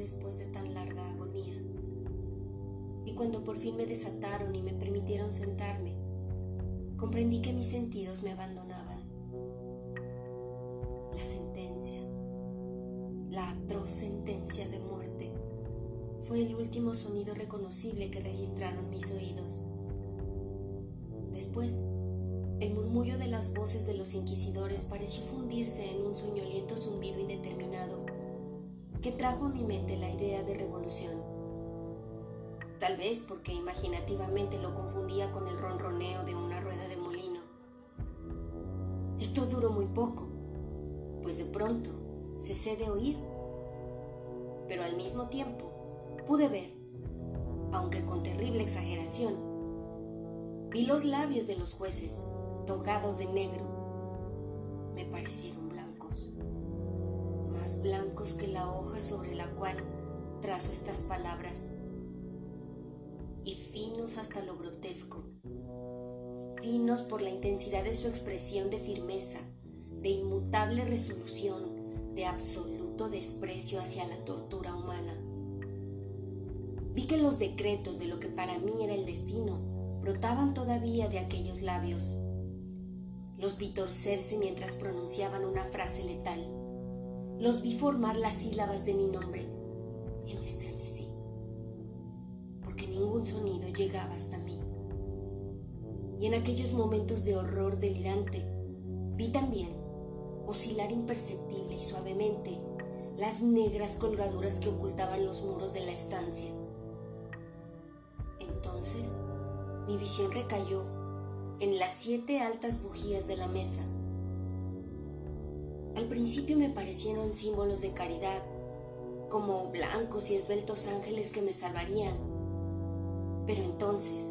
después de tan larga agonía. Y cuando por fin me desataron y me permitieron sentarme, comprendí que mis sentidos me abandonaban. La sentencia, la atroz sentencia de muerte, fue el último sonido reconocible que registraron mis oídos. Después, el murmullo de las voces de los inquisidores pareció fundirse en un soñoliento zumbido indeterminado que trajo a mi mente la idea de revolución. Tal vez porque imaginativamente lo confundía con el ronroneo de una rueda de molino. Esto duró muy poco, pues de pronto cesé de oír, pero al mismo tiempo pude ver, aunque con terrible exageración, vi los labios de los jueces togados de negro, me parecieron blancos, blancos que la hoja sobre la cual trazo estas palabras, y finos hasta lo grotesco, finos por la intensidad de su expresión de firmeza, de inmutable resolución, de absoluto desprecio hacia la tortura humana. Vi que los decretos de lo que para mí era el destino brotaban todavía de aquellos labios los vi torcerse mientras pronunciaban una frase letal. Los vi formar las sílabas de mi nombre y me estremecí, porque ningún sonido llegaba hasta mí. Y en aquellos momentos de horror delirante, vi también oscilar imperceptible y suavemente las negras colgaduras que ocultaban los muros de la estancia. Entonces, mi visión recayó en las siete altas bujías de la mesa. Al principio me parecieron símbolos de caridad, como blancos y esbeltos ángeles que me salvarían. Pero entonces,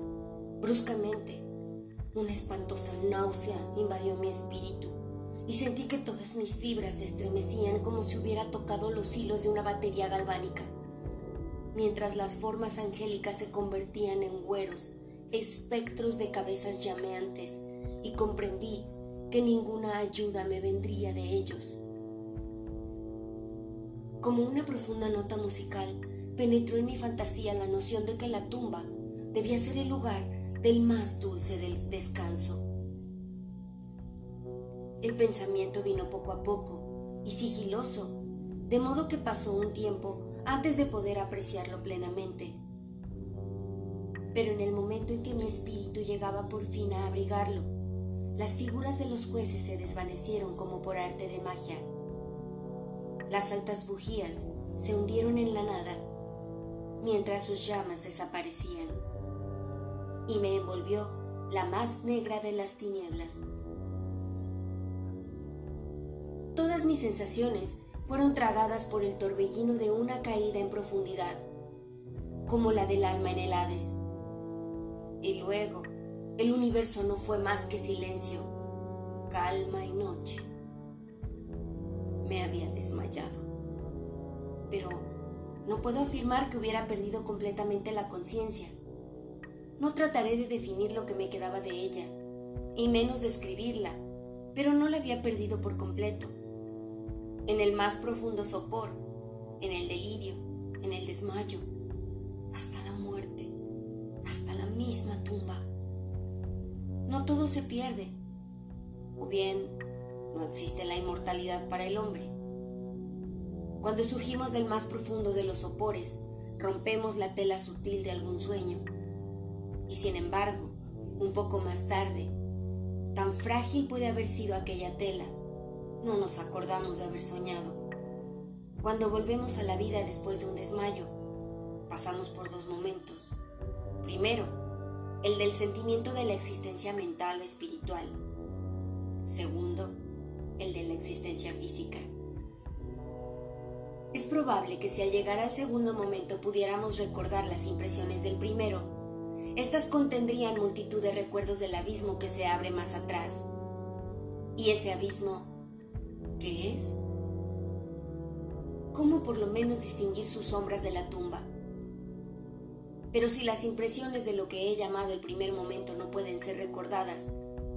bruscamente, una espantosa náusea invadió mi espíritu y sentí que todas mis fibras se estremecían como si hubiera tocado los hilos de una batería galvánica, mientras las formas angélicas se convertían en güeros espectros de cabezas llameantes y comprendí que ninguna ayuda me vendría de ellos. Como una profunda nota musical, penetró en mi fantasía la noción de que la tumba debía ser el lugar del más dulce del descanso. El pensamiento vino poco a poco y sigiloso, de modo que pasó un tiempo antes de poder apreciarlo plenamente pero en el momento en que mi espíritu llegaba por fin a abrigarlo, las figuras de los jueces se desvanecieron como por arte de magia. Las altas bujías se hundieron en la nada, mientras sus llamas desaparecían, y me envolvió la más negra de las tinieblas. Todas mis sensaciones fueron tragadas por el torbellino de una caída en profundidad, como la del alma en el Hades y luego, el universo no fue más que silencio, calma y noche. Me había desmayado. Pero no puedo afirmar que hubiera perdido completamente la conciencia. No trataré de definir lo que me quedaba de ella, y menos describirla, pero no la había perdido por completo. En el más profundo sopor, en el delirio, en el desmayo, hasta la misma tumba. No todo se pierde, o bien no existe la inmortalidad para el hombre. Cuando surgimos del más profundo de los sopores, rompemos la tela sutil de algún sueño. Y sin embargo, un poco más tarde, tan frágil puede haber sido aquella tela, no nos acordamos de haber soñado. Cuando volvemos a la vida después de un desmayo, pasamos por dos momentos. Primero, el del sentimiento de la existencia mental o espiritual. Segundo, el de la existencia física. Es probable que si al llegar al segundo momento pudiéramos recordar las impresiones del primero, éstas contendrían multitud de recuerdos del abismo que se abre más atrás. ¿Y ese abismo qué es? ¿Cómo por lo menos distinguir sus sombras de la tumba? Pero si las impresiones de lo que he llamado el primer momento no pueden ser recordadas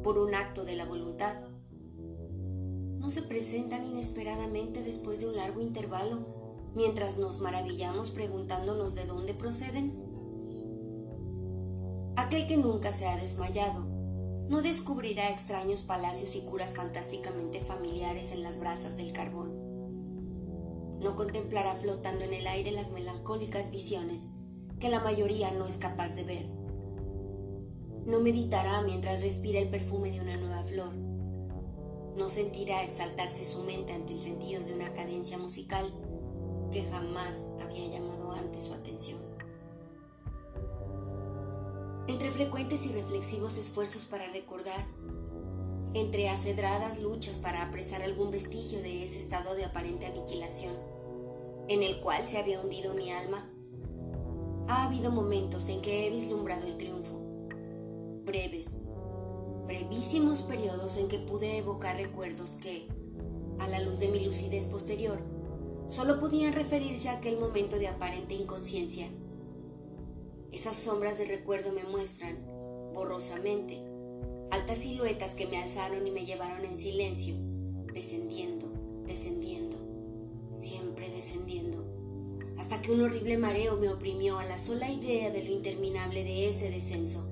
por un acto de la voluntad, ¿no se presentan inesperadamente después de un largo intervalo mientras nos maravillamos preguntándonos de dónde proceden? Aquel que nunca se ha desmayado no descubrirá extraños palacios y curas fantásticamente familiares en las brasas del carbón. No contemplará flotando en el aire las melancólicas visiones que la mayoría no es capaz de ver. No meditará mientras respira el perfume de una nueva flor. No sentirá exaltarse su mente ante el sentido de una cadencia musical que jamás había llamado antes su atención. Entre frecuentes y reflexivos esfuerzos para recordar, entre acedradas luchas para apresar algún vestigio de ese estado de aparente aniquilación, en el cual se había hundido mi alma, ha habido momentos en que he vislumbrado el triunfo, breves, brevísimos periodos en que pude evocar recuerdos que, a la luz de mi lucidez posterior, solo podían referirse a aquel momento de aparente inconsciencia. Esas sombras de recuerdo me muestran, borrosamente, altas siluetas que me alzaron y me llevaron en silencio, descendiendo, descendiendo, siempre descendiendo, hasta que un horrible mareo me oprimió a la sola idea de lo interminable de ese descenso.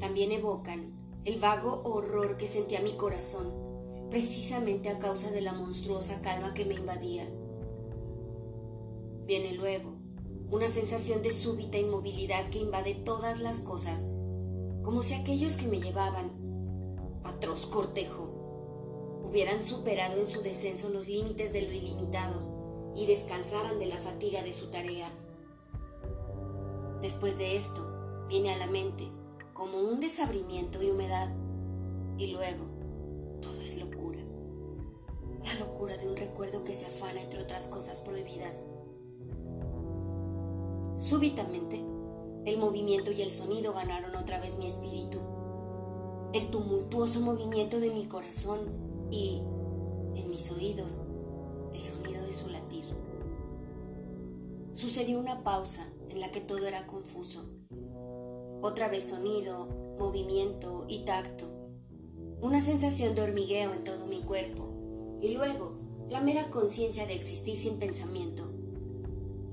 También evocan el vago horror que sentía mi corazón, precisamente a causa de la monstruosa calma que me invadía. Viene luego una sensación de súbita inmovilidad que invade todas las cosas, como si aquellos que me llevaban, atroz cortejo, hubieran superado en su descenso los límites de lo ilimitado y descansaran de la fatiga de su tarea. Después de esto, viene a la mente como un desabrimiento y humedad, y luego todo es locura, la locura de un recuerdo que se afana entre otras cosas prohibidas Súbitamente, el movimiento y el sonido ganaron otra vez mi espíritu. El tumultuoso movimiento de mi corazón y, en mis oídos, el sonido de su latir. Sucedió una pausa en la que todo era confuso. Otra vez sonido, movimiento y tacto. Una sensación de hormigueo en todo mi cuerpo. Y luego, la mera conciencia de existir sin pensamiento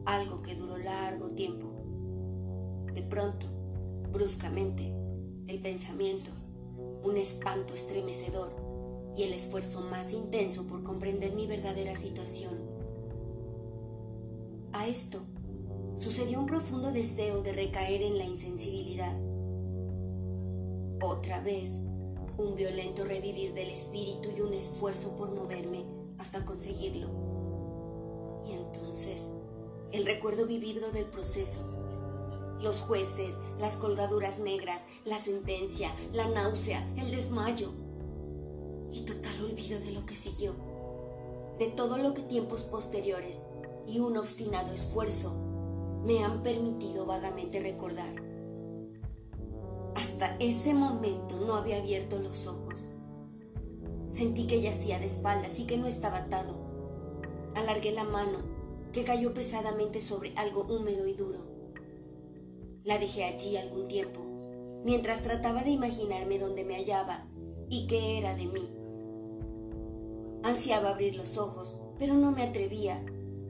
algo que duró largo tiempo. De pronto, bruscamente, el pensamiento, un espanto estremecedor y el esfuerzo más intenso por comprender mi verdadera situación. A esto sucedió un profundo deseo de recaer en la insensibilidad. Otra vez, un violento revivir del espíritu y un esfuerzo por moverme hasta conseguirlo. Y entonces el recuerdo vivido del proceso. Los jueces, las colgaduras negras, la sentencia, la náusea, el desmayo. Y total olvido de lo que siguió. De todo lo que tiempos posteriores y un obstinado esfuerzo me han permitido vagamente recordar. Hasta ese momento no había abierto los ojos. Sentí que yacía de espaldas y que no estaba atado. Alargué la mano que cayó pesadamente sobre algo húmedo y duro. La dejé allí algún tiempo, mientras trataba de imaginarme dónde me hallaba y qué era de mí. Ansiaba abrir los ojos, pero no me atrevía,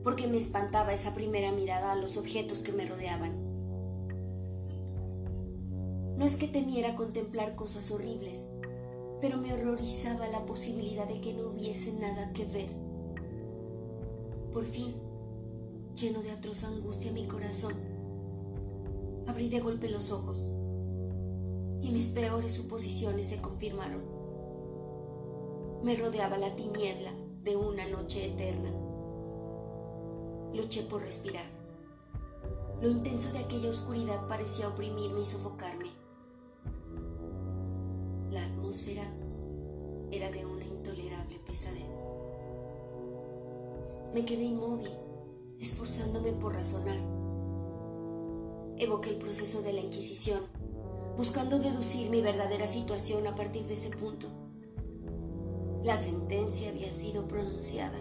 porque me espantaba esa primera mirada a los objetos que me rodeaban. No es que temiera contemplar cosas horribles, pero me horrorizaba la posibilidad de que no hubiese nada que ver. Por fin, lleno de atroz angustia mi corazón. Abrí de golpe los ojos y mis peores suposiciones se confirmaron. Me rodeaba la tiniebla de una noche eterna. Luché por respirar. Lo intenso de aquella oscuridad parecía oprimirme y sofocarme. La atmósfera era de una intolerable pesadez. Me quedé inmóvil esforzándome por razonar. Evoqué el proceso de la Inquisición, buscando deducir mi verdadera situación a partir de ese punto. La sentencia había sido pronunciada.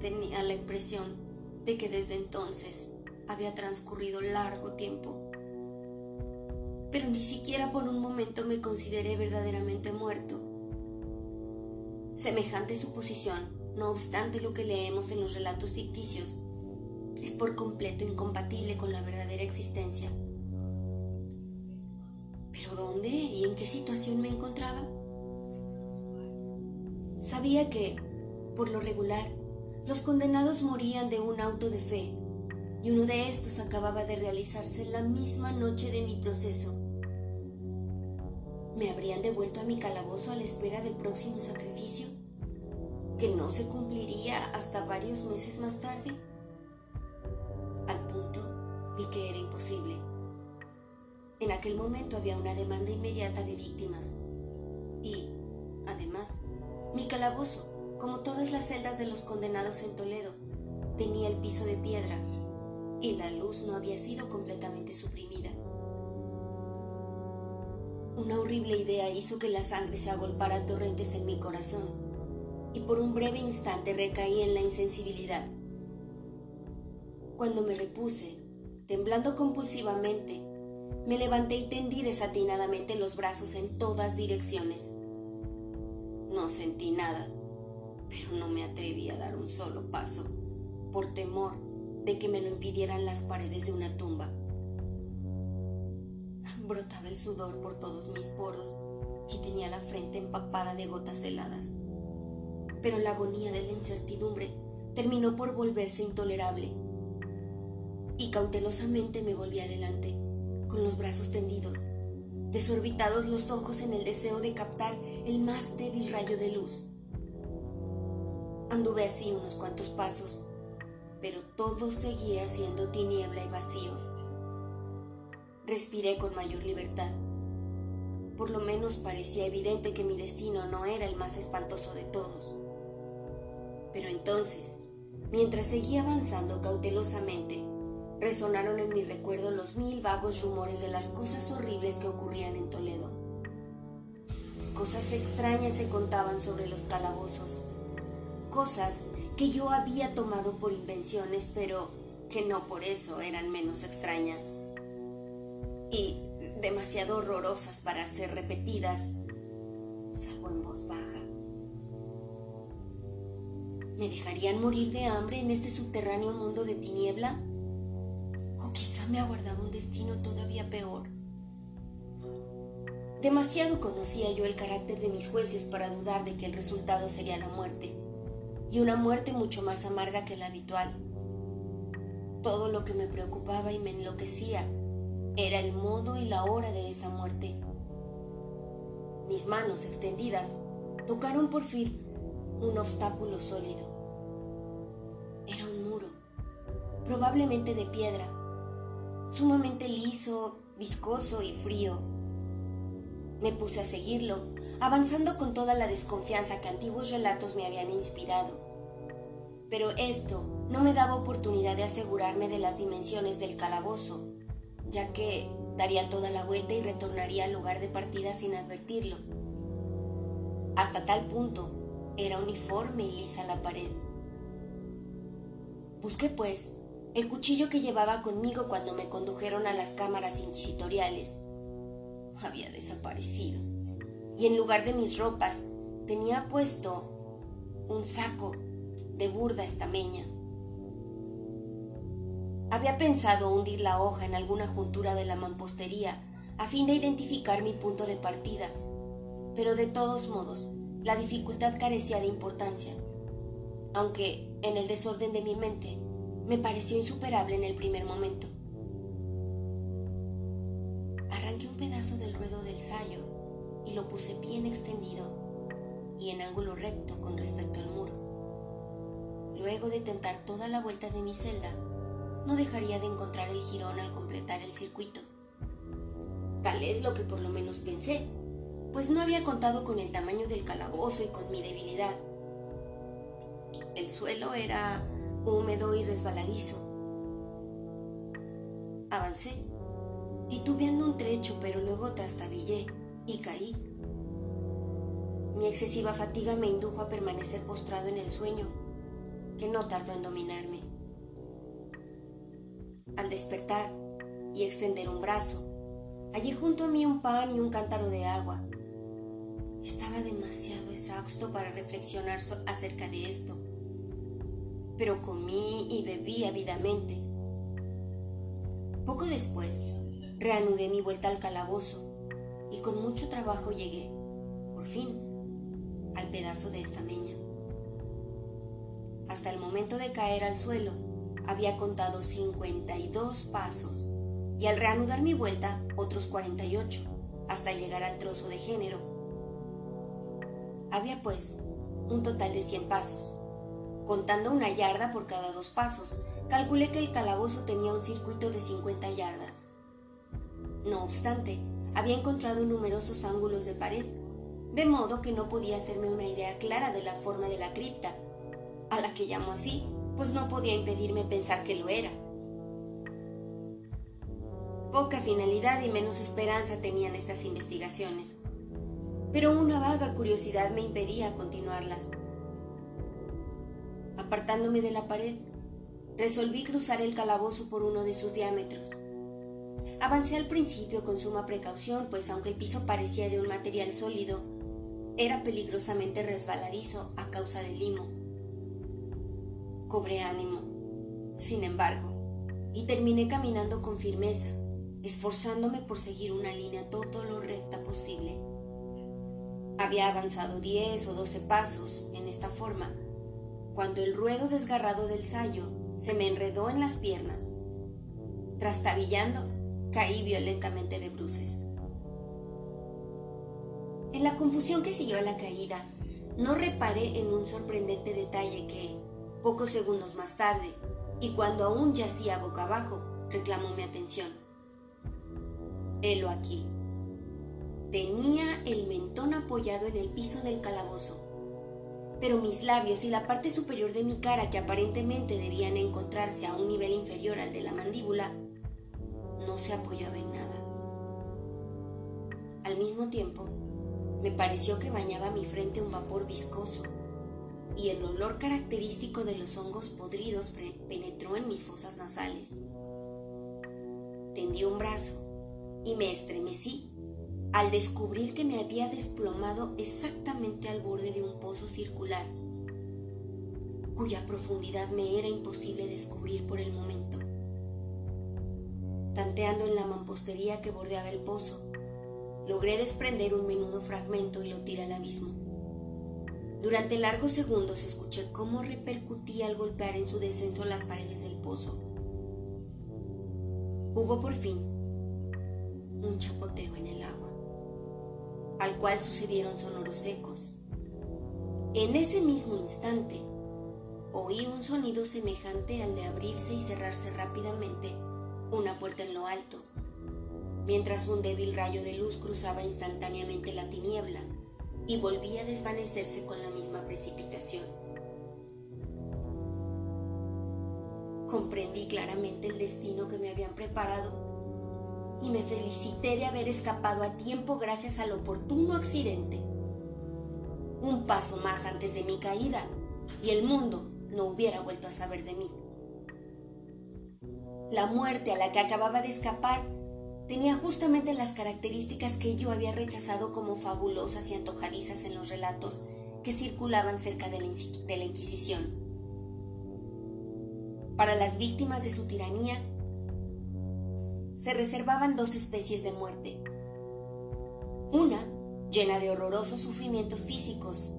Tenía la impresión de que desde entonces había transcurrido largo tiempo. Pero ni siquiera por un momento me consideré verdaderamente muerto. Semejante suposición no obstante lo que leemos en los relatos ficticios, es por completo incompatible con la verdadera existencia. ¿Pero dónde y en qué situación me encontraba? Sabía que, por lo regular, los condenados morían de un auto de fe, y uno de estos acababa de realizarse la misma noche de mi proceso. ¿Me habrían devuelto a mi calabozo a la espera del próximo sacrificio? ¿Que no se cumpliría hasta varios meses más tarde? Al punto vi que era imposible. En aquel momento había una demanda inmediata de víctimas. Y, además, mi calabozo, como todas las celdas de los condenados en Toledo, tenía el piso de piedra y la luz no había sido completamente suprimida. Una horrible idea hizo que la sangre se agolpara a torrentes en mi corazón y por un breve instante recaí en la insensibilidad. Cuando me repuse, temblando compulsivamente, me levanté y tendí desatinadamente los brazos en todas direcciones. No sentí nada, pero no me atreví a dar un solo paso, por temor de que me lo impidieran las paredes de una tumba. Brotaba el sudor por todos mis poros y tenía la frente empapada de gotas heladas. Pero la agonía de la incertidumbre terminó por volverse intolerable. Y cautelosamente me volví adelante, con los brazos tendidos, desorbitados los ojos en el deseo de captar el más débil rayo de luz. Anduve así unos cuantos pasos, pero todo seguía siendo tiniebla y vacío respiré con mayor libertad. Por lo menos parecía evidente que mi destino no era el más espantoso de todos. Pero entonces, mientras seguía avanzando cautelosamente, resonaron en mi recuerdo los mil vagos rumores de las cosas horribles que ocurrían en Toledo. Cosas extrañas se contaban sobre los calabozos, cosas que yo había tomado por invenciones, pero que no por eso eran menos extrañas y demasiado horrorosas para ser repetidas, salvo en voz baja. ¿Me dejarían morir de hambre en este subterráneo mundo de tiniebla? ¿O quizá me aguardaba un destino todavía peor? Demasiado conocía yo el carácter de mis jueces para dudar de que el resultado sería la muerte, y una muerte mucho más amarga que la habitual. Todo lo que me preocupaba y me enloquecía era el modo y la hora de esa muerte. Mis manos extendidas tocaron por fin un obstáculo sólido. Era un muro, probablemente de piedra, sumamente liso, viscoso y frío. Me puse a seguirlo, avanzando con toda la desconfianza que antiguos relatos me habían inspirado. Pero esto no me daba oportunidad de asegurarme de las dimensiones del calabozo ya que daría toda la vuelta y retornaría al lugar de partida sin advertirlo. Hasta tal punto era uniforme y lisa la pared. Busqué, pues, el cuchillo que llevaba conmigo cuando me condujeron a las cámaras inquisitoriales. Había desaparecido, y en lugar de mis ropas tenía puesto un saco de burda estameña. Había pensado hundir la hoja en alguna juntura de la mampostería a fin de identificar mi punto de partida, pero de todos modos la dificultad carecía de importancia, aunque en el desorden de mi mente me pareció insuperable en el primer momento. Arranqué un pedazo del ruedo del sayo y lo puse bien extendido y en ángulo recto con respecto al muro. Luego de tentar toda la vuelta de mi celda, no dejaría de encontrar el jirón al completar el circuito. Tal es lo que por lo menos pensé, pues no había contado con el tamaño del calabozo y con mi debilidad. El suelo era húmedo y resbaladizo. Avancé, titubeando un trecho, pero luego trastabillé y caí. Mi excesiva fatiga me indujo a permanecer postrado en el sueño, que no tardó en dominarme al despertar y extender un brazo. Allí junto a mí un pan y un cántaro de agua. Estaba demasiado exhausto para reflexionar acerca de esto, pero comí y bebí ávidamente. Poco después, reanudé mi vuelta al calabozo y con mucho trabajo llegué, por fin, al pedazo de esta meña. Hasta el momento de caer al suelo, había contado 52 pasos y al reanudar mi vuelta otros 48 hasta llegar al trozo de género. Había pues un total de 100 pasos. Contando una yarda por cada dos pasos, calculé que el calabozo tenía un circuito de 50 yardas. No obstante, había encontrado numerosos ángulos de pared, de modo que no podía hacerme una idea clara de la forma de la cripta, a la que llamo así, pues no podía impedirme pensar que lo era. Poca finalidad y menos esperanza tenían estas investigaciones, pero una vaga curiosidad me impedía continuarlas. Apartándome de la pared, resolví cruzar el calabozo por uno de sus diámetros. Avancé al principio con suma precaución, pues aunque el piso parecía de un material sólido, era peligrosamente resbaladizo a causa del limo. Cobré ánimo, sin embargo, y terminé caminando con firmeza, esforzándome por seguir una línea todo lo recta posible. Había avanzado diez o doce pasos en esta forma, cuando el ruedo desgarrado del sayo se me enredó en las piernas. Trastabillando, caí violentamente de bruces. En la confusión que siguió a la caída, no reparé en un sorprendente detalle que, pocos segundos más tarde, y cuando aún yacía boca abajo, reclamó mi atención. Helo aquí. Tenía el mentón apoyado en el piso del calabozo, pero mis labios y la parte superior de mi cara, que aparentemente debían encontrarse a un nivel inferior al de la mandíbula, no se apoyaba en nada. Al mismo tiempo, me pareció que bañaba mi frente un vapor viscoso y el olor característico de los hongos podridos penetró en mis fosas nasales. Tendí un brazo y me estremecí al descubrir que me había desplomado exactamente al borde de un pozo circular, cuya profundidad me era imposible descubrir por el momento. Tanteando en la mampostería que bordeaba el pozo, logré desprender un menudo fragmento y lo tiré al abismo. Durante largos segundos escuché cómo repercutía al golpear en su descenso las paredes del pozo. Hubo por fin un chapoteo en el agua, al cual sucedieron sonoros ecos. En ese mismo instante, oí un sonido semejante al de abrirse y cerrarse rápidamente una puerta en lo alto, mientras un débil rayo de luz cruzaba instantáneamente la tiniebla y volvía a desvanecerse con la misma precipitación. Comprendí claramente el destino que me habían preparado y me felicité de haber escapado a tiempo gracias al oportuno accidente. Un paso más antes de mi caída y el mundo no hubiera vuelto a saber de mí. La muerte a la que acababa de escapar tenía justamente las características que yo había rechazado como fabulosas y antojadizas en los relatos que circulaban cerca de la, Inquisición. Para las víctimas de su tiranía, se reservaban dos especies de muerte. Una llena de horrorosos sufrimientos físicos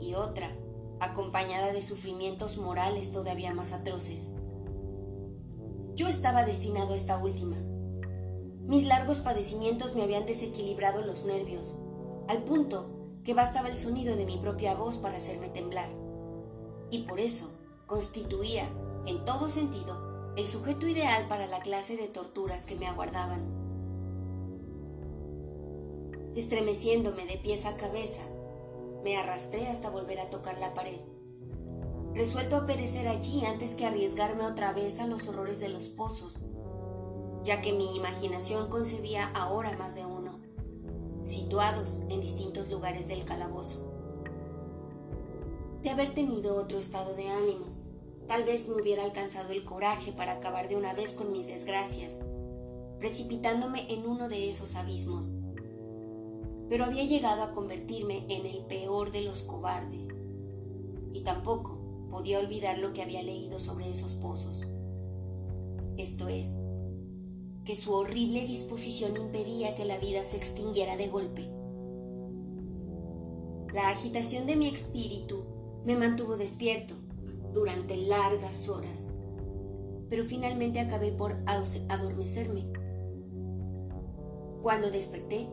y otra acompañada de sufrimientos morales todavía más atroces. Yo estaba destinado a esta última. Mis largos padecimientos me habían desequilibrado los nervios, al punto que bastaba el sonido de mi propia voz para hacerme temblar. Y por eso constituía, en todo sentido, el sujeto ideal para la clase de torturas que me aguardaban. Estremeciéndome de pies a cabeza, me arrastré hasta volver a tocar la pared, resuelto a perecer allí antes que arriesgarme otra vez a los horrores de los pozos, ya que mi imaginación concebía ahora más de uno, situados en distintos lugares del calabozo. De haber tenido otro estado de ánimo, Tal vez me hubiera alcanzado el coraje para acabar de una vez con mis desgracias, precipitándome en uno de esos abismos. Pero había llegado a convertirme en el peor de los cobardes, y tampoco podía olvidar lo que había leído sobre esos pozos. Esto es, que su horrible disposición impedía que la vida se extinguiera de golpe. La agitación de mi espíritu me mantuvo despierto durante largas horas, pero finalmente acabé por adormecerme. Cuando desperté,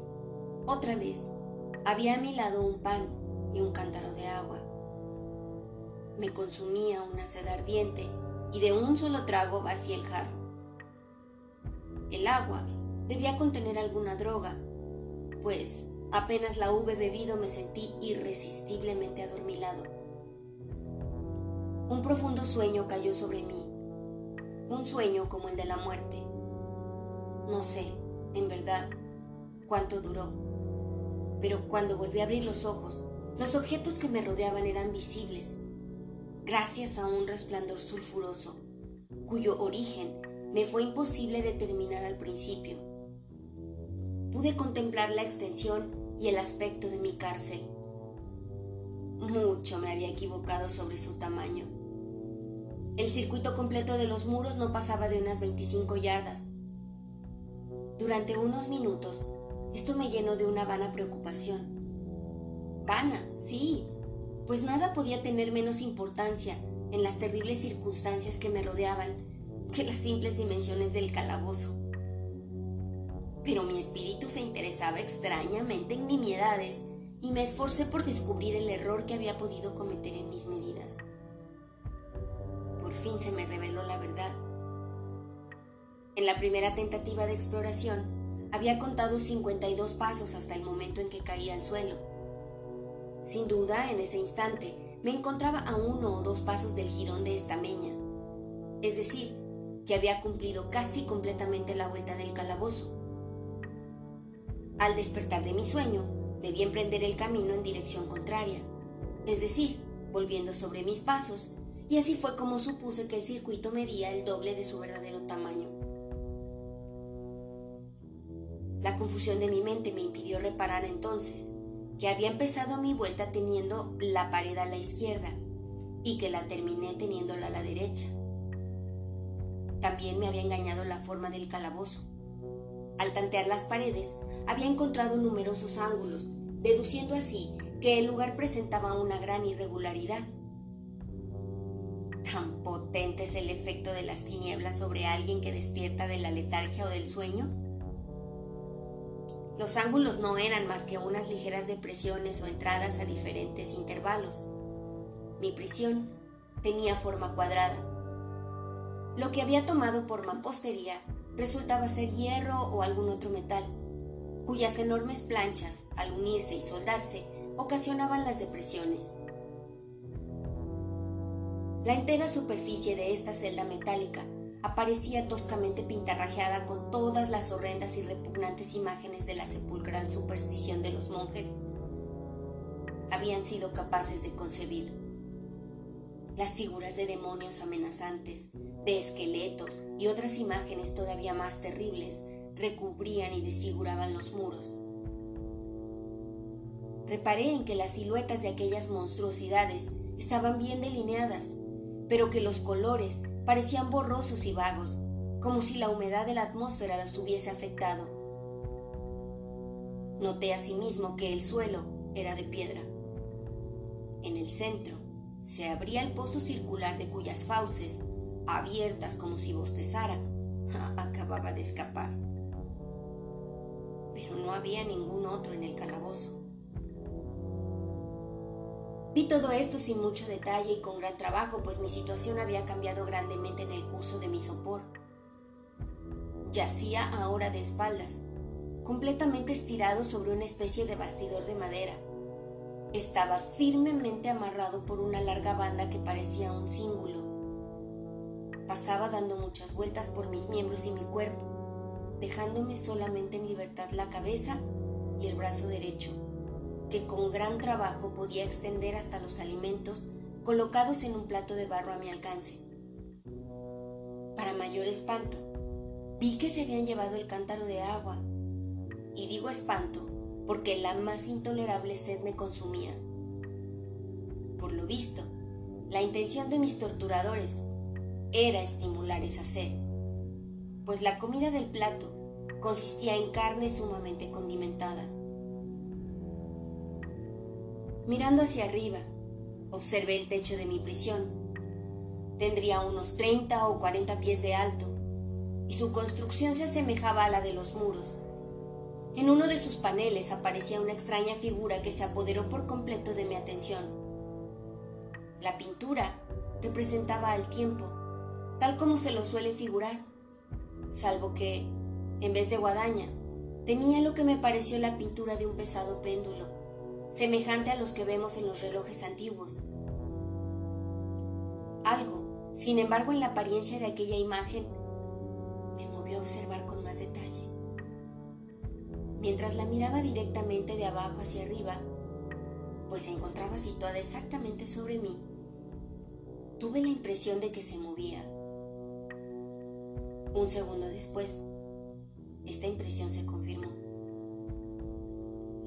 otra vez, había a mi lado un pan y un cántaro de agua. Me consumía una sed ardiente y de un solo trago vacié el jarro. El agua debía contener alguna droga, pues apenas la hube bebido me sentí irresistiblemente adormilado. Un profundo sueño cayó sobre mí, un sueño como el de la muerte. No sé, en verdad, cuánto duró, pero cuando volví a abrir los ojos, los objetos que me rodeaban eran visibles, gracias a un resplandor sulfuroso, cuyo origen me fue imposible determinar al principio. Pude contemplar la extensión y el aspecto de mi cárcel. Mucho me había equivocado sobre su tamaño. El circuito completo de los muros no pasaba de unas 25 yardas. Durante unos minutos, esto me llenó de una vana preocupación. Vana, sí, pues nada podía tener menos importancia en las terribles circunstancias que me rodeaban que las simples dimensiones del calabozo. Pero mi espíritu se interesaba extrañamente en nimiedades y me esforcé por descubrir el error que había podido cometer en mis medidas. Por fin se me reveló la verdad. En la primera tentativa de exploración, había contado 52 pasos hasta el momento en que caí al suelo. Sin duda, en ese instante, me encontraba a uno o dos pasos del jirón de esta meña, es decir, que había cumplido casi completamente la vuelta del calabozo. Al despertar de mi sueño, debí emprender el camino en dirección contraria, es decir, volviendo sobre mis pasos, y así fue como supuse que el circuito medía el doble de su verdadero tamaño. La confusión de mi mente me impidió reparar entonces que había empezado mi vuelta teniendo la pared a la izquierda y que la terminé teniéndola a la derecha. También me había engañado la forma del calabozo. Al tantear las paredes, había encontrado numerosos ángulos, deduciendo así que el lugar presentaba una gran irregularidad. ¿Tan potente es el efecto de las tinieblas sobre alguien que despierta de la letargia o del sueño? Los ángulos no eran más que unas ligeras depresiones o entradas a diferentes intervalos. Mi prisión tenía forma cuadrada, lo que había tomado por mampostería resultaba ser hierro o algún otro metal, cuyas enormes planchas, al unirse y soldarse, ocasionaban las depresiones. La entera superficie de esta celda metálica aparecía toscamente pintarrajeada con todas las horrendas y repugnantes imágenes de la sepulcral superstición de los monjes habían sido capaces de concebir. Las figuras de demonios amenazantes, de esqueletos y otras imágenes todavía más terribles recubrían y desfiguraban los muros. Reparé en que las siluetas de aquellas monstruosidades estaban bien delineadas, pero que los colores parecían borrosos y vagos, como si la humedad de la atmósfera las hubiese afectado. Noté asimismo que el suelo era de piedra. En el centro se abría el pozo circular de cuyas fauces abiertas como si bostezara, acababa de escapar. Pero no había ningún otro en el calabozo. Vi todo esto sin mucho detalle y con gran trabajo, pues mi situación había cambiado grandemente en el curso de mi sopor. Yacía ahora de espaldas, completamente estirado sobre una especie de bastidor de madera. Estaba firmemente amarrado por una larga banda que parecía un cíngulo pasaba dando muchas vueltas por mis miembros y mi cuerpo, dejándome solamente en libertad la cabeza y el brazo derecho, que con gran trabajo podía extender hasta los alimentos colocados en un plato de barro a mi alcance. Para mayor espanto, vi que se habían llevado el cántaro de agua, y digo espanto porque la más intolerable sed me consumía. Por lo visto, La intención de mis torturadores era estimular esa sed, pues la comida del plato consistía en carne sumamente condimentada. Mirando hacia arriba, observé el techo de mi prisión. Tendría unos 30 o 40 pies de alto y su construcción se asemejaba a la de los muros. En uno de sus paneles aparecía una extraña figura que se apoderó por completo de mi atención. La pintura representaba al tiempo, tal como se lo suele figurar, salvo que, en vez de guadaña, tenía lo que me pareció la pintura de un pesado péndulo, semejante a los que vemos en los relojes antiguos. Algo, sin embargo, en la apariencia de aquella imagen, me movió a observar con más detalle. Mientras la miraba directamente de abajo hacia arriba, pues se encontraba situada exactamente sobre mí, tuve la impresión de que se movía. Un segundo después, esta impresión se confirmó.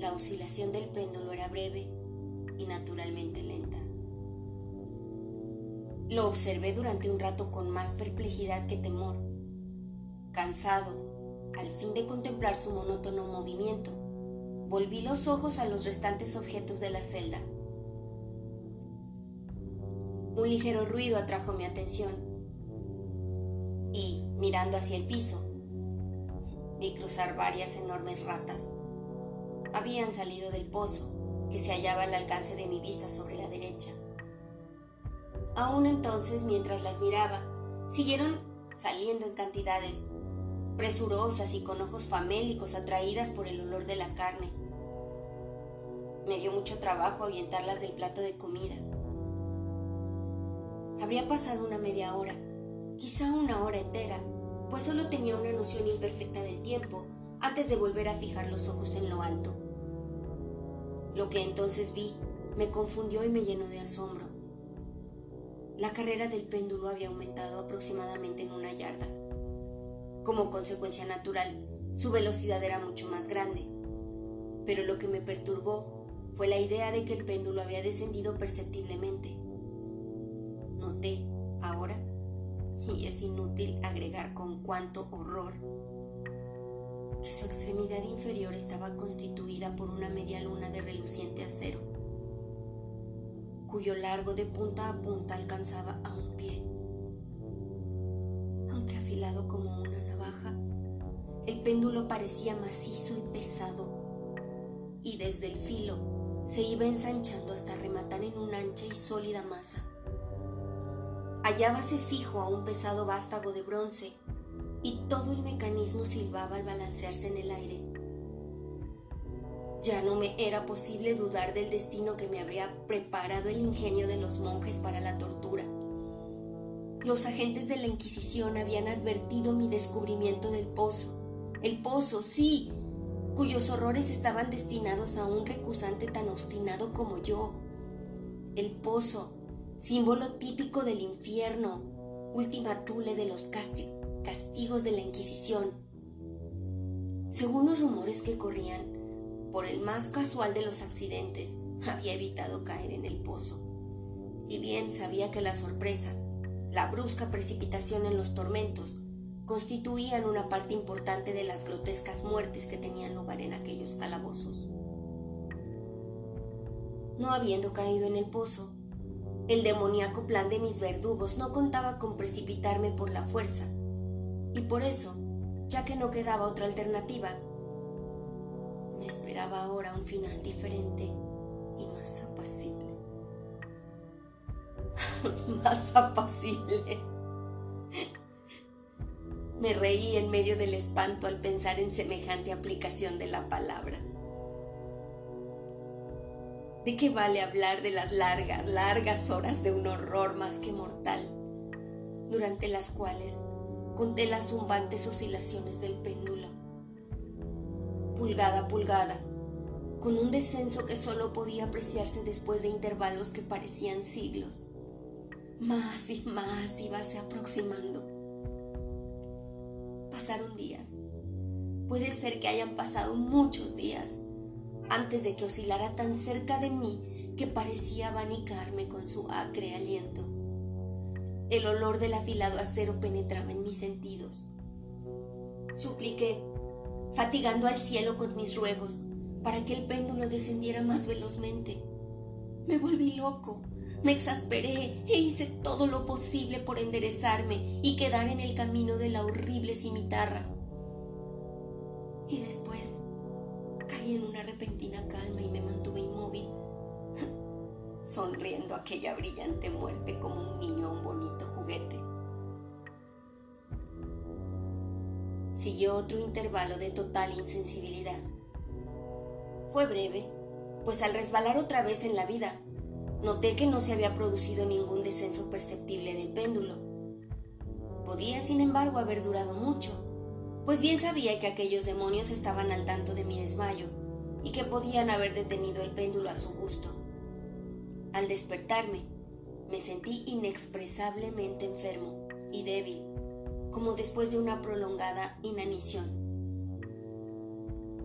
La oscilación del péndulo era breve y naturalmente lenta. Lo observé durante un rato con más perplejidad que temor. Cansado, al fin de contemplar su monótono movimiento, volví los ojos a los restantes objetos de la celda un ligero ruido atrajo mi atención y, mirando hacia el piso, vi cruzar varias enormes ratas. Habían salido del pozo que se hallaba al alcance de mi vista sobre la derecha. Aún entonces, mientras las miraba, siguieron saliendo en cantidades, presurosas y con ojos famélicos atraídas por el olor de la carne. Me dio mucho trabajo ahuyentarlas del plato de comida Habría pasado una media hora, quizá una hora entera, pues solo tenía una noción imperfecta del tiempo antes de volver a fijar los ojos en lo alto. Lo que entonces vi me confundió y me llenó de asombro. La carrera del péndulo había aumentado aproximadamente en una yarda. Como consecuencia natural, su velocidad era mucho más grande. Pero lo que me perturbó fue la idea de que el péndulo había descendido perceptiblemente noté ahora, y es inútil agregar con cuánto horror, que su extremidad inferior estaba constituida por una media luna de reluciente acero, cuyo largo de punta a punta alcanzaba a un pie. Aunque afilado como una navaja, el péndulo parecía macizo y pesado, y desde el filo se iba ensanchando hasta rematar en una ancha y sólida masa hallábase fijo a un pesado vástago de bronce y todo el mecanismo silbaba al balancearse en el aire. Ya no me era posible dudar del destino que me habría preparado el ingenio de los monjes para la tortura. Los agentes de la Inquisición habían advertido mi descubrimiento del pozo. El pozo, sí, cuyos horrores estaban destinados a un recusante tan obstinado como yo. El pozo símbolo típico del infierno, última tule de los castigos de la Inquisición. Según los rumores que corrían, por el más casual de los accidentes, había evitado caer en el pozo. Y bien sabía que la sorpresa, la brusca precipitación en los tormentos, constituían una parte importante de las grotescas muertes que tenían lugar en aquellos calabozos. No habiendo caído en el pozo, el demoníaco plan de mis verdugos no contaba con precipitarme por la fuerza, y por eso, ya que no quedaba otra alternativa, me esperaba ahora un final diferente y más apacible. más apacible. Me reí en medio del espanto al pensar en semejante aplicación de la palabra. ¿De qué vale hablar de las largas, largas horas de un horror más que mortal, durante las cuales conté las zumbantes oscilaciones del péndulo? Pulgada a pulgada, con un descenso que solo podía apreciarse después de intervalos que parecían siglos. Más y más ibase aproximando. Pasaron días. Puede ser que hayan pasado muchos días antes de que oscilara tan cerca de mí que parecía abanicarme con su acre aliento. El olor del afilado acero penetraba en mis sentidos. Supliqué, fatigando al cielo con mis ruegos, para que el péndulo descendiera más velozmente. Me volví loco, me exasperé e hice todo lo posible por enderezarme y quedar en el camino de la horrible cimitarra. Y después caí en una repentina calma y me mantuve inmóvil, sonriendo aquella brillante muerte como un niño a un bonito juguete. Siguió otro intervalo de total insensibilidad. Fue breve, pues al resbalar otra vez en la vida, noté que no se había producido ningún descenso perceptible del péndulo. Podía, sin embargo, haber durado mucho, pues bien sabía que aquellos demonios estaban al tanto de mi desmayo y que podían haber detenido el péndulo a su gusto. Al despertarme, me sentí inexpresablemente enfermo y débil, como después de una prolongada inanición.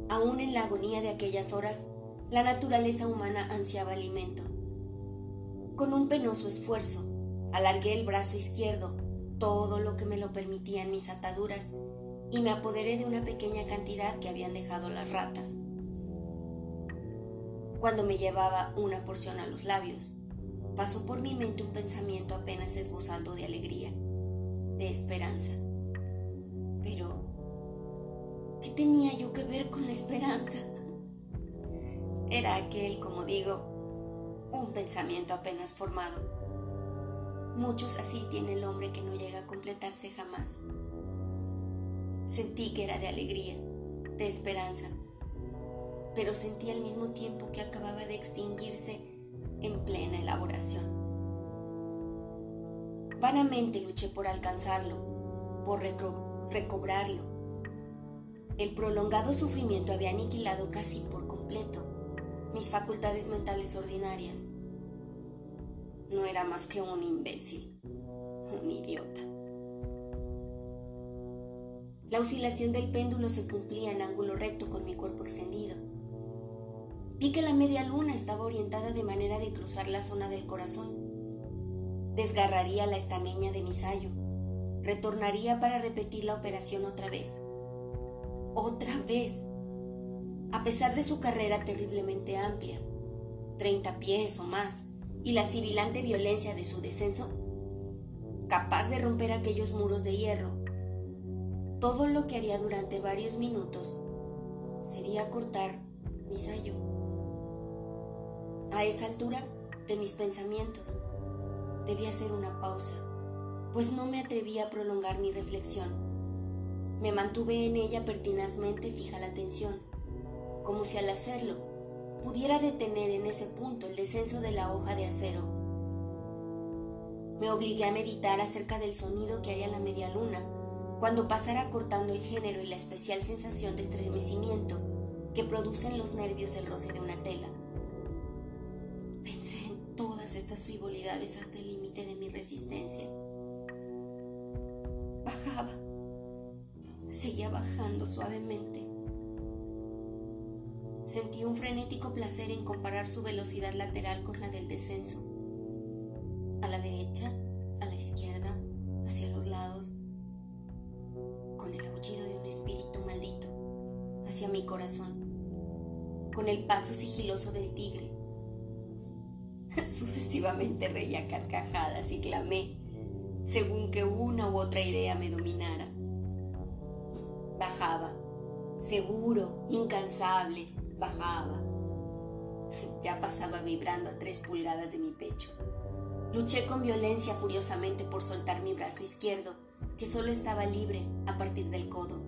Aún en la agonía de aquellas horas, la naturaleza humana ansiaba alimento. Con un penoso esfuerzo, alargué el brazo izquierdo todo lo que me lo permitían mis ataduras y me apoderé de una pequeña cantidad que habían dejado las ratas. Cuando me llevaba una porción a los labios, pasó por mi mente un pensamiento apenas esbozado de alegría, de esperanza. Pero, ¿qué tenía yo que ver con la esperanza? Era aquel, como digo, un pensamiento apenas formado. Muchos así tiene el hombre que no llega a completarse jamás. Sentí que era de alegría, de esperanza, pero sentí al mismo tiempo que acababa de extinguirse en plena elaboración. Vanamente luché por alcanzarlo, por recobrarlo. El prolongado sufrimiento había aniquilado casi por completo mis facultades mentales ordinarias. No era más que un imbécil, un idiota. La oscilación del péndulo se cumplía en ángulo recto con mi cuerpo extendido. Vi que la media luna estaba orientada de manera de cruzar la zona del corazón. Desgarraría la estameña de mi sayo. Retornaría para repetir la operación otra vez. Otra vez. A pesar de su carrera terriblemente amplia, 30 pies o más, y la sibilante violencia de su descenso, capaz de romper aquellos muros de hierro todo lo que haría durante varios minutos sería cortar mi sayo. A esa altura de mis pensamientos debía hacer una pausa, pues no me atrevía a prolongar mi reflexión. Me mantuve en ella pertinazmente fija la atención, como si al hacerlo pudiera detener en ese punto el descenso de la hoja de acero. Me obligué a meditar acerca del sonido que haría la media luna cuando pasara cortando el género y la especial sensación de estremecimiento que producen los nervios el roce de una tela. Estas frivolidades hasta el límite de mi resistencia. Bajaba, seguía bajando suavemente. Sentí un frenético placer en comparar su velocidad lateral con la del descenso. A la derecha, a la izquierda, hacia los lados, de un espíritu maldito hacia mi corazón, con el paso sigiloso del tigre. Sucesivamente reía carcajadas y clamé, según que una u otra idea me dominara. Bajaba, seguro, incansable, bajaba. Ya pasaba vibrando a tres pulgadas de mi pecho. Luché con violencia furiosamente por soltar mi brazo izquierdo que solo estaba libre a partir del codo.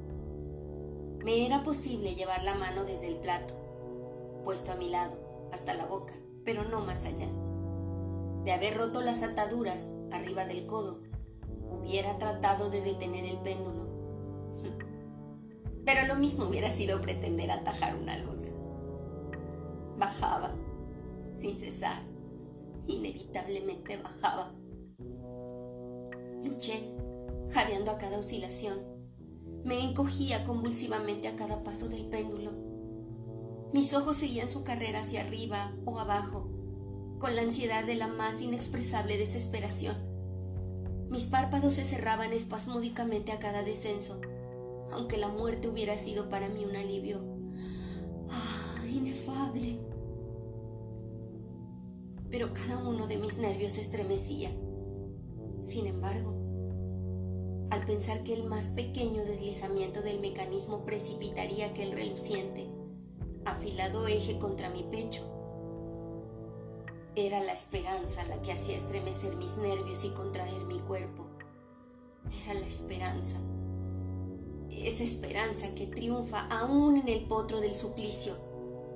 Me era posible llevar la mano desde el plato, puesto a mi lado, hasta la boca, pero no más allá. De haber roto las ataduras arriba del codo, hubiera tratado de detener el péndulo. Pero lo mismo hubiera sido pretender atajar una luz. Bajaba, sin cesar, inevitablemente bajaba. Luché jadeando a cada oscilación. Me encogía convulsivamente a cada paso del péndulo. Mis ojos seguían su carrera hacia arriba o abajo, con la ansiedad de la más inexpresable desesperación. Mis párpados se cerraban espasmódicamente a cada descenso, aunque la muerte hubiera sido para mí un alivio. ¡Ah, inefable! Pero cada uno de mis nervios se estremecía. Sin embargo, al pensar que el más pequeño deslizamiento del mecanismo precipitaría aquel reluciente, afilado eje contra mi pecho, era la esperanza la que hacía estremecer mis nervios y contraer mi cuerpo. Era la esperanza. Esa esperanza que triunfa aún en el potro del suplicio,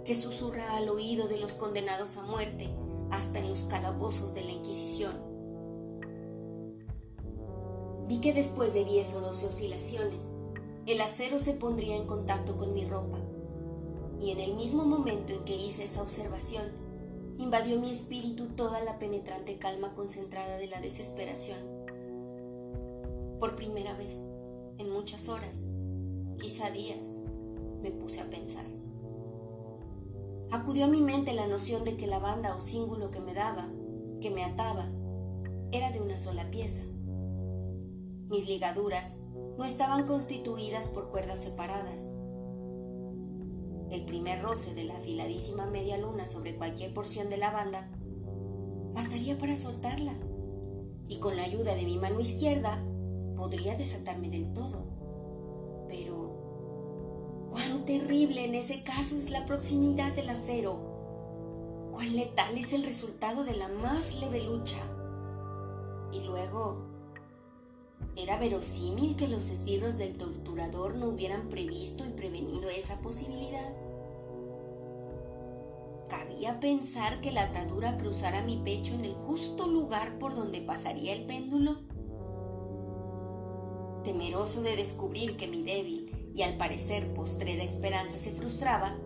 que susurra al oído de los condenados a muerte hasta en los calabozos de la Inquisición. Vi que después de diez o doce oscilaciones, el acero se pondría en contacto con mi ropa, y en el mismo momento en que hice esa observación, invadió mi espíritu toda la penetrante calma concentrada de la desesperación. Por primera vez, en muchas horas, quizá días, me puse a pensar. Acudió a mi mente la noción de que la banda o cíngulo que me daba, que me ataba, era de una sola pieza. Mis ligaduras no estaban constituidas por cuerdas separadas, el primer roce de la afiladísima media luna sobre cualquier porción de la banda, bastaría para soltarla, y con la ayuda de mi mano izquierda podría desatarme del todo. Pero, cuán terrible en ese caso es la proximidad del acero, cuán letal es el resultado de la más leve lucha. Y luego, ¿Era verosímil que los esbirros del torturador no hubieran previsto y prevenido esa posibilidad? ¿Cabía pensar que la atadura cruzara mi pecho en el justo lugar por donde pasaría el péndulo? Temeroso de descubrir que mi débil y al parecer postrera esperanza se frustraba,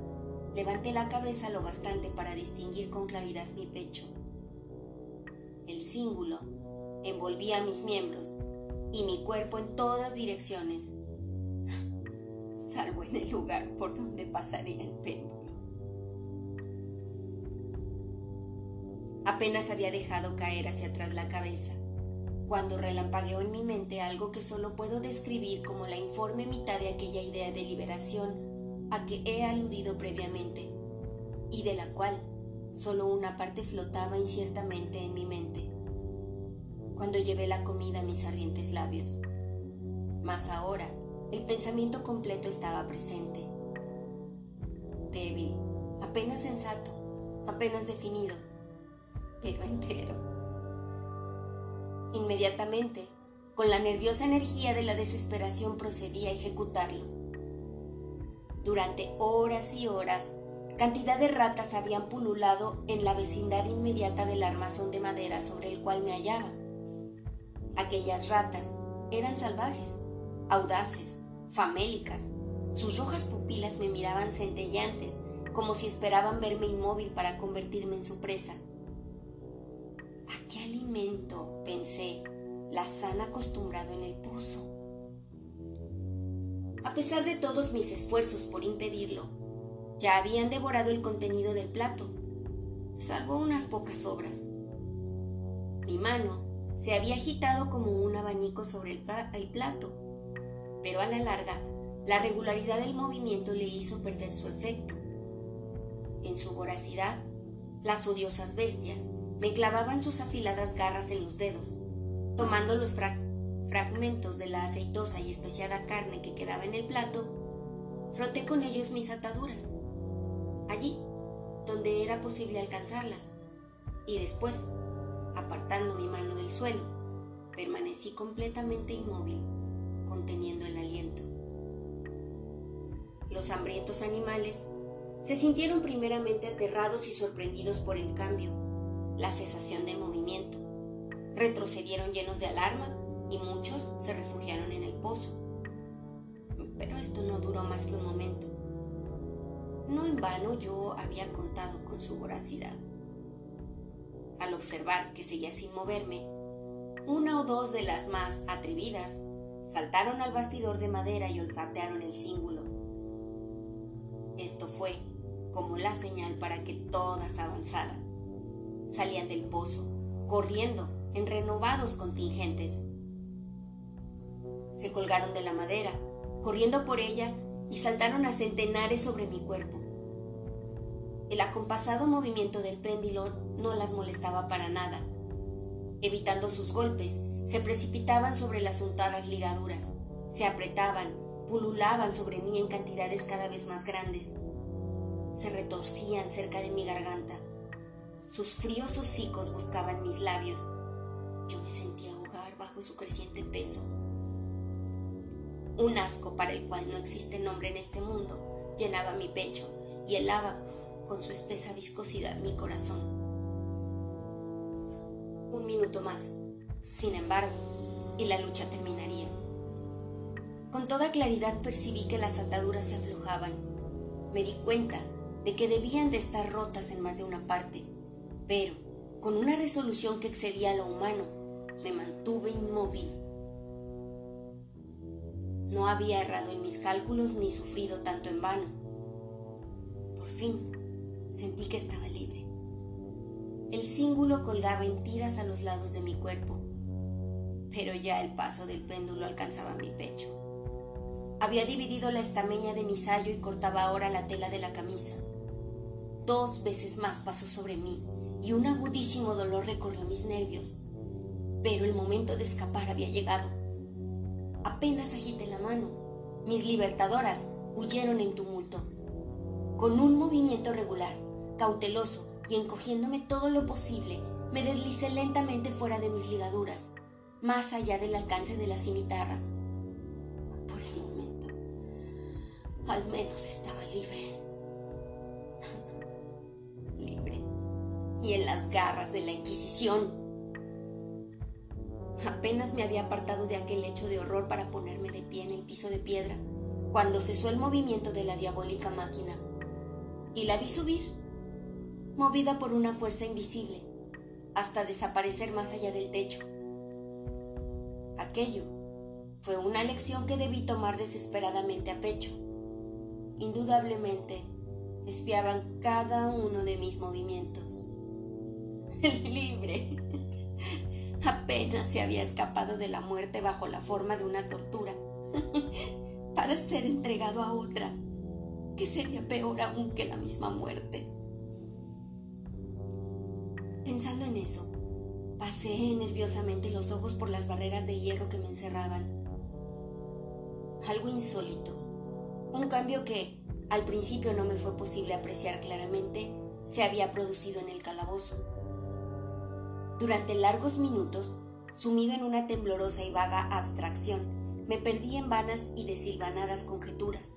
levanté la cabeza lo bastante para distinguir con claridad mi pecho. El cíngulo envolvía mis miembros y mi cuerpo en todas direcciones, salvo en el lugar por donde pasaría el péndulo. Apenas había dejado caer hacia atrás la cabeza, cuando relampagueó en mi mente algo que solo puedo describir como la informe mitad de aquella idea de liberación a que he aludido previamente, y de la cual solo una parte flotaba inciertamente en mi mente cuando llevé la comida a mis ardientes labios. Mas ahora el pensamiento completo estaba presente. Débil, apenas sensato, apenas definido, pero entero. Inmediatamente, con la nerviosa energía de la desesperación procedí a ejecutarlo. Durante horas y horas, cantidad de ratas habían pululado en la vecindad inmediata del armazón de madera sobre el cual me hallaba. Aquellas ratas eran salvajes, audaces, famélicas. Sus rojas pupilas me miraban centelleantes, como si esperaban verme inmóvil para convertirme en su presa. ¿A qué alimento, pensé, las han acostumbrado en el pozo? A pesar de todos mis esfuerzos por impedirlo, ya habían devorado el contenido del plato, salvo unas pocas sobras. Mi mano se había agitado como un abanico sobre el, plato, pero a la larga la regularidad del movimiento le hizo perder su efecto. En su voracidad, las odiosas bestias me clavaban sus afiladas garras en los dedos, tomando los fragmentos de la aceitosa y especiada carne que quedaba en el plato, froté con ellos mis ataduras, allí donde era posible alcanzarlas, y después apartando mi mano del suelo, permanecí completamente inmóvil, conteniendo el aliento. Los hambrientos animales se sintieron primeramente aterrados y sorprendidos por el cambio, la cesación de movimiento. Retrocedieron llenos de alarma y muchos se refugiaron en el pozo. Pero esto no duró más que un momento. No en vano yo había contado con su voracidad. Al observar que seguía sin moverme, una o dos de las más atrevidas saltaron al bastidor de madera y olfatearon el cíngulo. Esto fue como la señal para que todas avanzaran. Salían del pozo, corriendo en renovados contingentes. Se colgaron de la madera, corriendo por ella y saltaron a centenares sobre mi cuerpo. El acompasado movimiento del péndulo no las molestaba para nada. Evitando sus golpes, se precipitaban sobre las untadas ligaduras, se apretaban, pululaban sobre mí en cantidades cada vez más grandes. Se retorcían cerca de mi garganta. Sus fríos hocicos buscaban mis labios. Yo me sentía ahogar bajo su creciente peso. Un asco para el cual no existe nombre en este mundo llenaba mi pecho y helaba con su espesa viscosidad mi corazón. Un minuto más, sin embargo, y la lucha terminaría. Con toda claridad percibí que las ataduras se aflojaban. Me di cuenta de que debían de estar rotas en más de una parte, pero, con una resolución que excedía lo humano, me mantuve inmóvil. No había errado en mis cálculos ni sufrido tanto en vano. Por fin, sentí que estaba libre. El cíngulo colgaba en tiras a los lados de mi cuerpo, pero ya el paso del péndulo alcanzaba mi pecho. Había dividido la estameña de mi sayo y cortaba ahora la tela de la camisa. Dos veces más pasó sobre mí y un agudísimo dolor recorrió mis nervios, pero el momento de escapar había llegado. Apenas agité la mano, mis libertadoras huyeron en tumulto. Con un movimiento regular, cauteloso y encogiéndome todo lo posible, me deslicé lentamente fuera de mis ligaduras, más allá del alcance de la cimitarra. Por el momento, al menos estaba libre. Y en las garras de la Inquisición. Apenas me había apartado de aquel hecho de horror para ponerme de pie en el piso de piedra, cuando cesó el movimiento de la diabólica máquina, y la vi subir, movida por una fuerza invisible, hasta desaparecer más allá del techo. Aquello fue una lección que debí tomar desesperadamente a pecho. Indudablemente, espiaban cada uno de mis movimientos. Libre. Apenas se había escapado de la muerte bajo la forma de una tortura, para ser entregado a otra, que sería peor aún que la misma muerte. Pensando en eso, pasé nerviosamente los ojos por las barreras de hierro que me encerraban. Algo insólito, un cambio que, al principio no me fue posible apreciar claramente, se había producido en el calabozo. Durante largos minutos, sumido en una temblorosa y vaga abstracción, me perdí en vanas y desilvanadas conjeturas.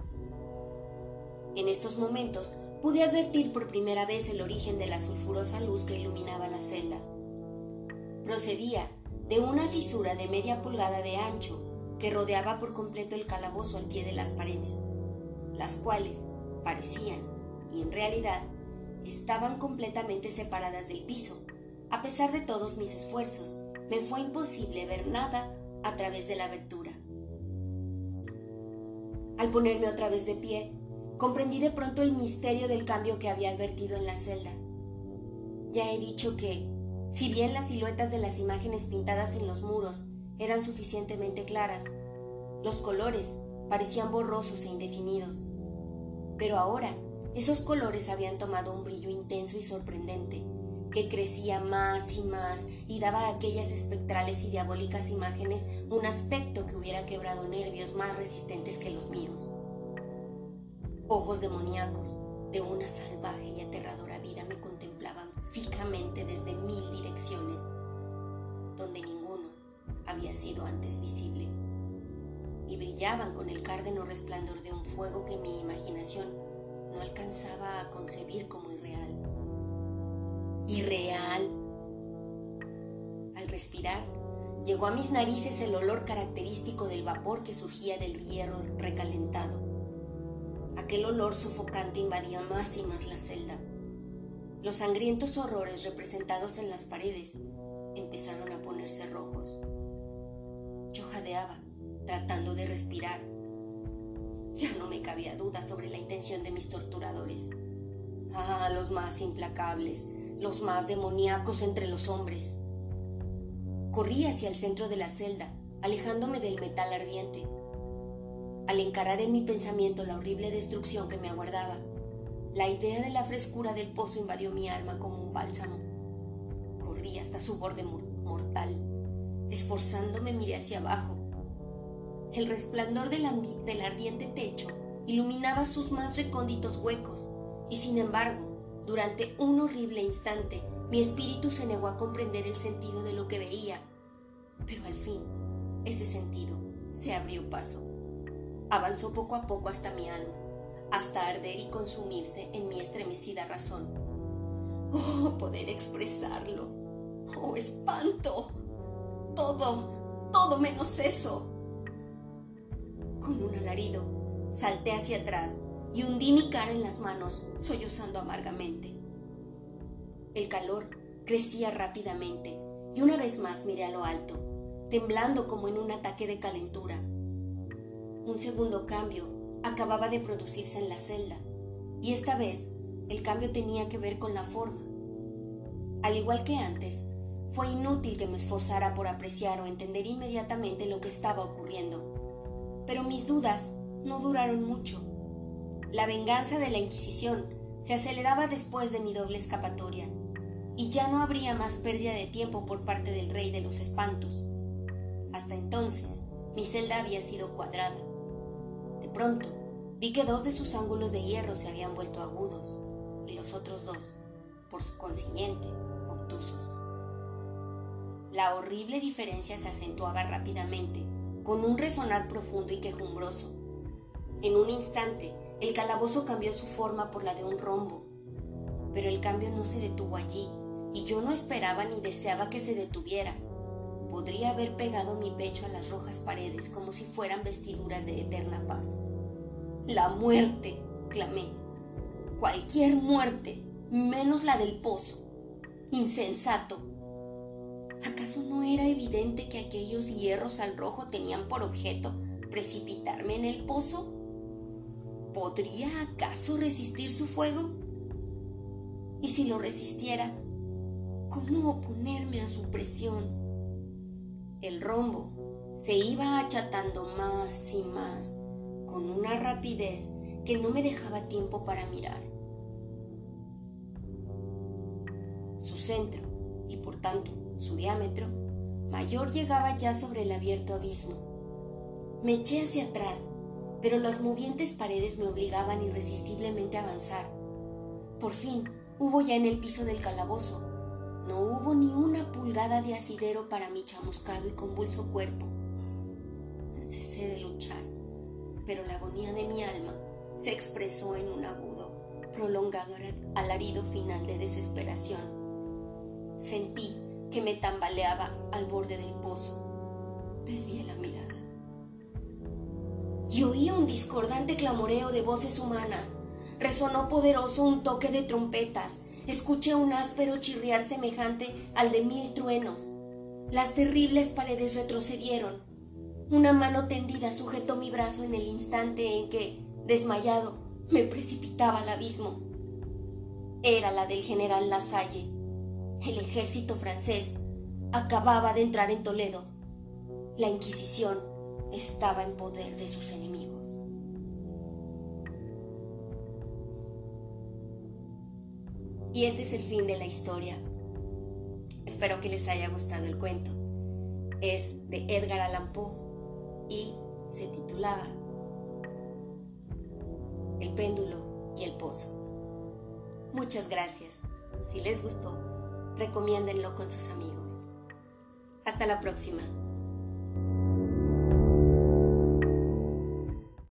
En estos momentos pude advertir por primera vez el origen de la sulfurosa luz que iluminaba la celda. Procedía de una fisura de media pulgada de ancho que rodeaba por completo el calabozo al pie de las paredes las cuales parecían, y en realidad, estaban completamente separadas del piso. A pesar de todos mis esfuerzos, me fue imposible ver nada a través de la abertura. Al ponerme otra vez de pie, comprendí de pronto el misterio del cambio que había advertido en la celda. Ya he dicho que, si bien las siluetas de las imágenes pintadas en los muros eran suficientemente claras, los colores parecían borrosos e indefinidos. Pero ahora esos colores habían tomado un brillo intenso y sorprendente, que crecía más y más y daba a aquellas espectrales y diabólicas imágenes un aspecto que hubiera quebrado nervios más resistentes que los míos. Ojos demoníacos de una salvaje y aterradora vida me contemplaban fijamente desde mil direcciones, donde ninguno había sido antes visible y brillaban con el cárdeno resplandor de un fuego que mi imaginación no alcanzaba a concebir como irreal. Irreal. Al respirar, llegó a mis narices el olor característico del vapor que surgía del hierro recalentado. Aquel olor sofocante invadía más y más la celda. Los sangrientos horrores representados en las paredes empezaron a ponerse rojos. Yo jadeaba tratando de respirar. Ya no me cabía duda sobre la intención de mis torturadores. Ah, los más implacables, los más demoníacos entre los hombres. Corrí hacia el centro de la celda, alejándome del metal ardiente. Al encarar en mi pensamiento la horrible destrucción que me aguardaba, la idea de la frescura del pozo invadió mi alma como un bálsamo. Corrí hasta su borde mortal. Esforzándome miré hacia abajo. El resplandor del, del ardiente techo iluminaba sus más recónditos huecos, y sin embargo, durante un horrible instante, mi espíritu se negó a comprender el sentido de lo que veía. Pero al fin, ese sentido se abrió paso. Avanzó poco a poco hasta mi alma hasta arder y consumirse en mi estremecida razón. Oh, poder expresarlo. Oh, espanto. Todo, todo menos eso. Con un alarido, salté hacia atrás y hundí mi cara en las manos, sollozando amargamente. El calor crecía rápidamente y una vez más miré a lo alto, temblando como en un ataque de calentura. Un segundo cambio acababa de producirse en la celda, y esta vez el cambio tenía que ver con la forma. Al igual que antes, fue inútil que me esforzara por apreciar o entender inmediatamente lo que estaba ocurriendo, pero mis dudas no duraron mucho. La venganza de la Inquisición se aceleraba después de mi doble escapatoria, y ya no habría más pérdida de tiempo por parte del rey de los espantos. Hasta entonces, mi celda había sido cuadrada pronto, vi que dos de sus ángulos de hierro se habían vuelto agudos y los otros dos, por su consiguiente, obtusos. La horrible diferencia se acentuaba rápidamente, con un resonar profundo y quejumbroso. En un instante, el calabozo cambió su forma por la de un rombo, pero el cambio no se detuvo allí, y yo no esperaba ni deseaba que se detuviera. Podría haber pegado mi pecho a las rojas paredes como si fueran vestiduras de eterna paz. La muerte, clamé. Cualquier muerte, menos la del pozo. Insensato. ¿Acaso no era evidente que aquellos hierros al rojo tenían por objeto precipitarme en el pozo? ¿Podría acaso resistir su fuego? Y si lo resistiera, ¿cómo oponerme a su presión? El rombo se iba achatando más y más, con una rapidez que no me dejaba tiempo para mirar. Su centro, y por tanto su diámetro, mayor llegaba ya sobre el abierto abismo. Me eché hacia atrás, pero las movientes paredes me obligaban irresistiblemente a avanzar. Por fin hubo ya en el piso del calabozo no hubo ni una pulgada de asidero para mi chamuscado y convulso cuerpo. Cesé de luchar, pero la agonía de mi alma se expresó en un agudo, prolongado alarido final de desesperación. Sentí que me tambaleaba al borde del pozo. Desvié la mirada. Y oí un discordante clamoreo de voces humanas. Resonó poderoso un toque de trompetas escuché un áspero chirriar semejante al de mil truenos. Las terribles paredes retrocedieron. Una mano tendida sujetó mi brazo en el instante en que, desmayado, me precipitaba al abismo. Era la del general Lasalle. El ejército francés acababa de entrar en Toledo. La Inquisición estaba en poder de sus enemigos. Y este es el fin de la historia. Espero que les haya gustado el cuento. Es de Edgar Allan Poe y se titulaba El péndulo y el pozo. Muchas gracias. Si les gustó, recomiéndenlo con sus amigos. Hasta la próxima.